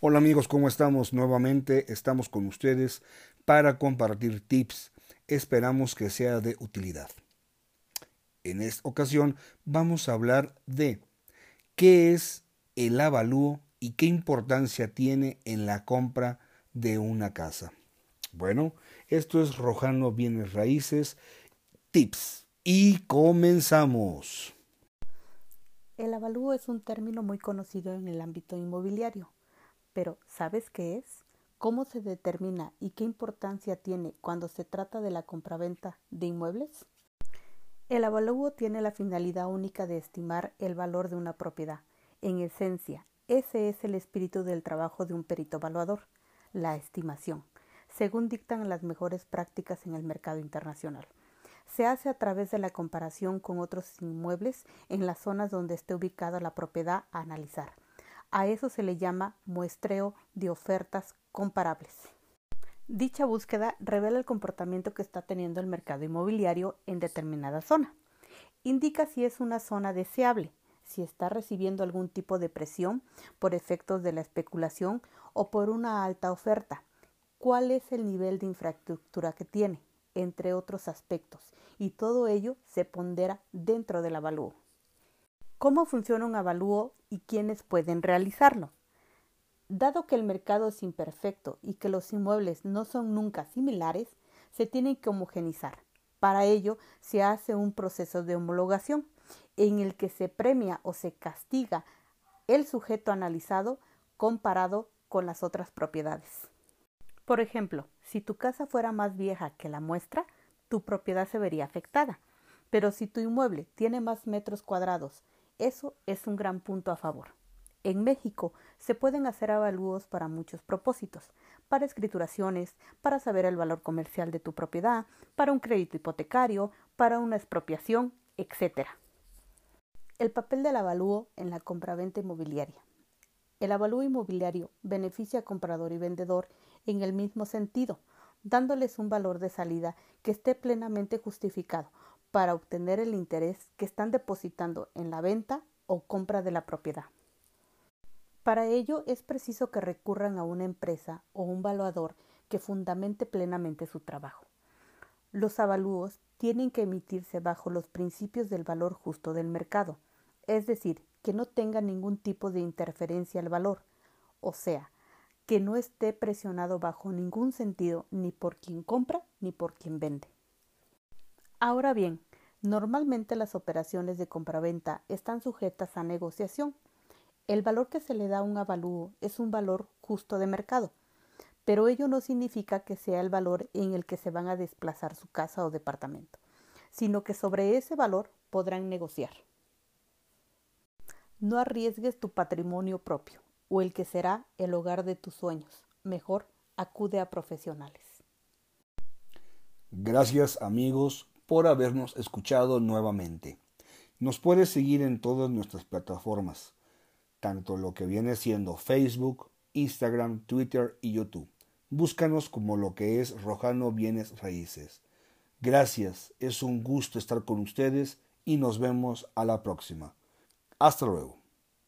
Hola amigos, ¿cómo estamos? Nuevamente estamos con ustedes para compartir tips. Esperamos que sea de utilidad. En esta ocasión vamos a hablar de qué es el avalúo y qué importancia tiene en la compra de una casa. Bueno, esto es Rojano Bienes Raíces Tips y comenzamos. El avalúo es un término muy conocido en el ámbito inmobiliario pero, ¿sabes qué es? ¿Cómo se determina y qué importancia tiene cuando se trata de la compraventa de inmuebles? El avalúo tiene la finalidad única de estimar el valor de una propiedad. En esencia, ese es el espíritu del trabajo de un perito evaluador, la estimación, según dictan las mejores prácticas en el mercado internacional. Se hace a través de la comparación con otros inmuebles en las zonas donde esté ubicada la propiedad a analizar a eso se le llama muestreo de ofertas comparables. Dicha búsqueda revela el comportamiento que está teniendo el mercado inmobiliario en determinada zona. Indica si es una zona deseable, si está recibiendo algún tipo de presión por efectos de la especulación o por una alta oferta, cuál es el nivel de infraestructura que tiene, entre otros aspectos, y todo ello se pondera dentro del avalúo. ¿Cómo funciona un avalúo y quiénes pueden realizarlo? Dado que el mercado es imperfecto y que los inmuebles no son nunca similares, se tienen que homogenizar. Para ello se hace un proceso de homologación en el que se premia o se castiga el sujeto analizado comparado con las otras propiedades. Por ejemplo, si tu casa fuera más vieja que la muestra, tu propiedad se vería afectada. Pero si tu inmueble tiene más metros cuadrados eso es un gran punto a favor. En México se pueden hacer avalúos para muchos propósitos, para escrituraciones, para saber el valor comercial de tu propiedad, para un crédito hipotecario, para una expropiación, etc. El papel del avalúo en la compraventa inmobiliaria. El avalúo inmobiliario beneficia a comprador y vendedor en el mismo sentido, dándoles un valor de salida que esté plenamente justificado para obtener el interés que están depositando en la venta o compra de la propiedad. Para ello es preciso que recurran a una empresa o un valuador que fundamente plenamente su trabajo. Los avalúos tienen que emitirse bajo los principios del valor justo del mercado, es decir, que no tenga ningún tipo de interferencia al valor, o sea, que no esté presionado bajo ningún sentido ni por quien compra ni por quien vende. Ahora bien, normalmente las operaciones de compraventa están sujetas a negociación. El valor que se le da a un avalúo es un valor justo de mercado, pero ello no significa que sea el valor en el que se van a desplazar su casa o departamento, sino que sobre ese valor podrán negociar. No arriesgues tu patrimonio propio o el que será el hogar de tus sueños. Mejor acude a profesionales. Gracias amigos por habernos escuchado nuevamente. Nos puedes seguir en todas nuestras plataformas, tanto lo que viene siendo Facebook, Instagram, Twitter y YouTube. Búscanos como lo que es Rojano Bienes Raíces. Gracias, es un gusto estar con ustedes y nos vemos a la próxima. Hasta luego.